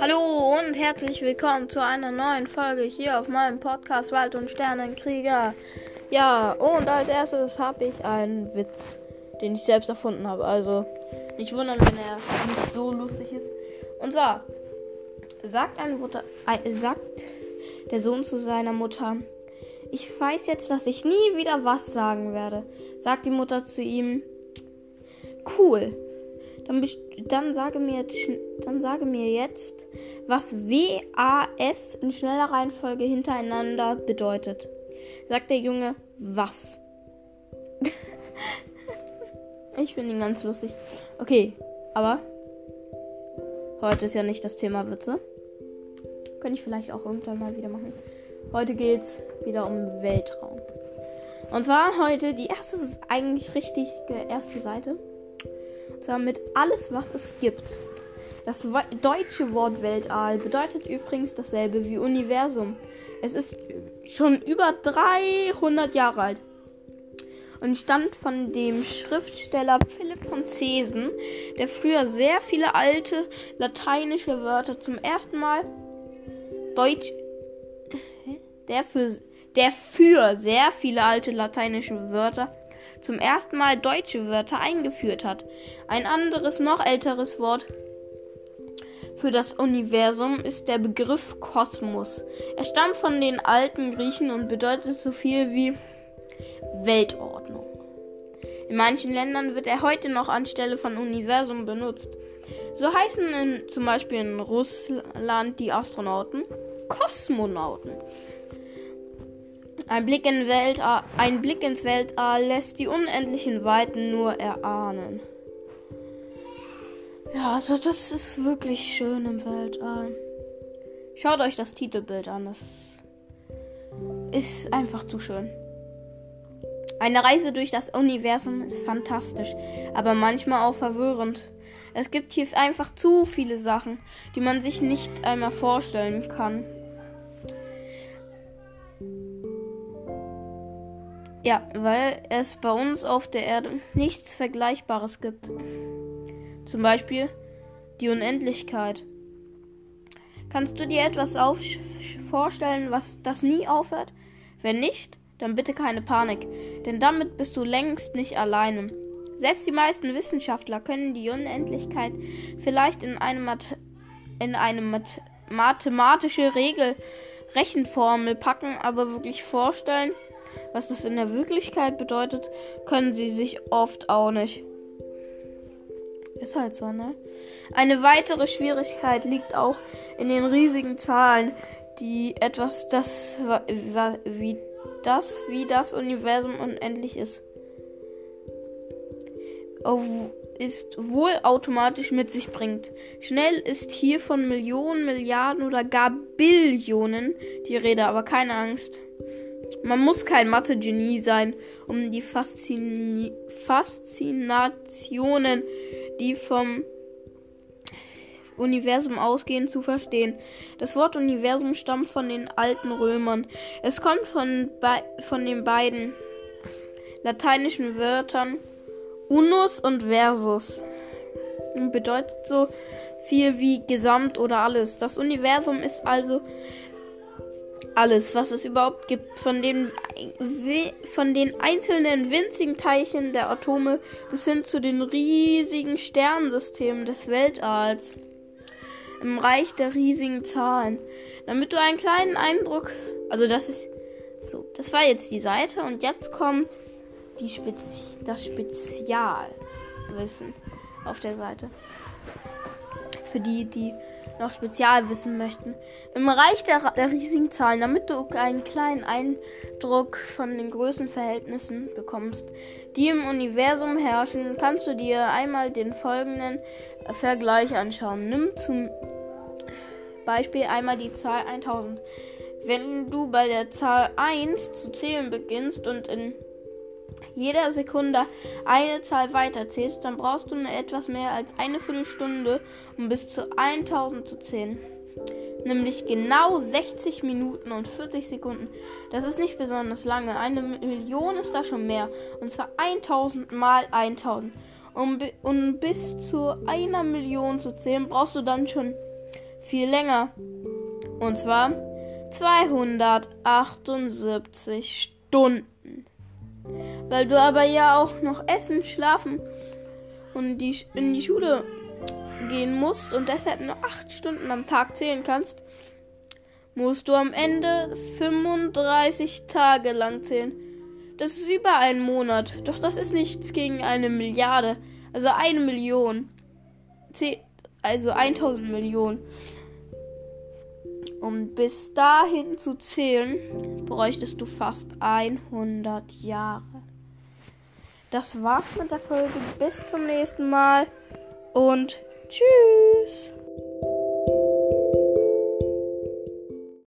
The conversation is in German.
Hallo und herzlich willkommen zu einer neuen Folge hier auf meinem Podcast Wald und Sternenkrieger. Ja, und als erstes habe ich einen Witz, den ich selbst erfunden habe. Also nicht wundern, wenn er nicht so lustig ist. Und zwar sagt eine Mutter, äh, sagt der Sohn zu seiner Mutter, ich weiß jetzt, dass ich nie wieder was sagen werde. Sagt die Mutter zu ihm, cool. Dann, dann, sage mir, dann sage mir jetzt, was W-A-S in schneller Reihenfolge hintereinander bedeutet. Sagt der Junge, was? ich finde ihn ganz lustig. Okay, aber heute ist ja nicht das Thema Witze. Könnte ich vielleicht auch irgendwann mal wieder machen. Heute geht es wieder um Weltraum. Und zwar heute die erste, eigentlich richtige erste Seite. Mit alles, was es gibt. Das deutsche Wort Weltall bedeutet übrigens dasselbe wie Universum. Es ist schon über 300 Jahre alt und stammt von dem Schriftsteller Philipp von Cesen, der früher sehr viele alte lateinische Wörter zum ersten Mal Deutsch der für, der für sehr viele alte lateinische Wörter zum ersten Mal deutsche Wörter eingeführt hat. Ein anderes, noch älteres Wort für das Universum ist der Begriff Kosmos. Er stammt von den alten Griechen und bedeutet so viel wie Weltordnung. In manchen Ländern wird er heute noch anstelle von Universum benutzt. So heißen in, zum Beispiel in Russland die Astronauten Kosmonauten. Ein Blick, in Weltall, ein Blick ins Weltall lässt die unendlichen Weiten nur erahnen. Ja, also das ist wirklich schön im Weltall. Schaut euch das Titelbild an. Das ist einfach zu schön. Eine Reise durch das Universum ist fantastisch, aber manchmal auch verwirrend. Es gibt hier einfach zu viele Sachen, die man sich nicht einmal vorstellen kann. Ja, weil es bei uns auf der Erde nichts Vergleichbares gibt. Zum Beispiel die Unendlichkeit. Kannst du dir etwas vorstellen, was das nie aufhört? Wenn nicht, dann bitte keine Panik, denn damit bist du längst nicht alleine. Selbst die meisten Wissenschaftler können die Unendlichkeit vielleicht in eine, Math in eine Math mathematische Regel Rechenformel packen, aber wirklich vorstellen was das in der Wirklichkeit bedeutet, können sie sich oft auch nicht. Ist halt so, ne? Eine weitere Schwierigkeit liegt auch in den riesigen Zahlen, die etwas das wie das wie das Universum unendlich ist. ist wohl automatisch mit sich bringt. Schnell ist hier von Millionen, Milliarden oder gar Billionen die Rede, aber keine Angst. Man muss kein Mathe-Genie sein, um die Faszin Faszinationen, die vom Universum ausgehen, zu verstehen. Das Wort Universum stammt von den alten Römern. Es kommt von, von den beiden lateinischen Wörtern unus und versus. Und bedeutet so viel wie gesamt oder alles. Das Universum ist also alles, was es überhaupt gibt, von den, von den einzelnen winzigen Teilchen der Atome bis hin zu den riesigen Sternsystemen des Weltalls. Im Reich der riesigen Zahlen. Damit du einen kleinen Eindruck, also das ist so, das war jetzt die Seite und jetzt kommt die Spezi das Spezialwissen auf der Seite. Für die, die noch spezial wissen möchten. Im Reich der, der riesigen Zahlen, damit du einen kleinen Eindruck von den Größenverhältnissen bekommst, die im Universum herrschen, kannst du dir einmal den folgenden Vergleich anschauen. Nimm zum Beispiel einmal die Zahl 1000. Wenn du bei der Zahl 1 zu zählen beginnst und in jeder Sekunde eine Zahl weiterzählst, dann brauchst du etwas mehr als eine Viertelstunde, um bis zu 1000 zu zählen. Nämlich genau 60 Minuten und 40 Sekunden. Das ist nicht besonders lange. Eine Million ist da schon mehr. Und zwar 1000 mal 1000. Um, um bis zu einer Million zu zählen, brauchst du dann schon viel länger. Und zwar 278 Stunden. Weil du aber ja auch noch essen, schlafen und die, in die Schule gehen musst und deshalb nur 8 Stunden am Tag zählen kannst, musst du am Ende 35 Tage lang zählen. Das ist über einen Monat. Doch das ist nichts gegen eine Milliarde. Also eine Million. Also 1000 Millionen. Um bis dahin zu zählen, bräuchtest du fast 100 Jahre. Das war's mit der Folge. Bis zum nächsten Mal und tschüss.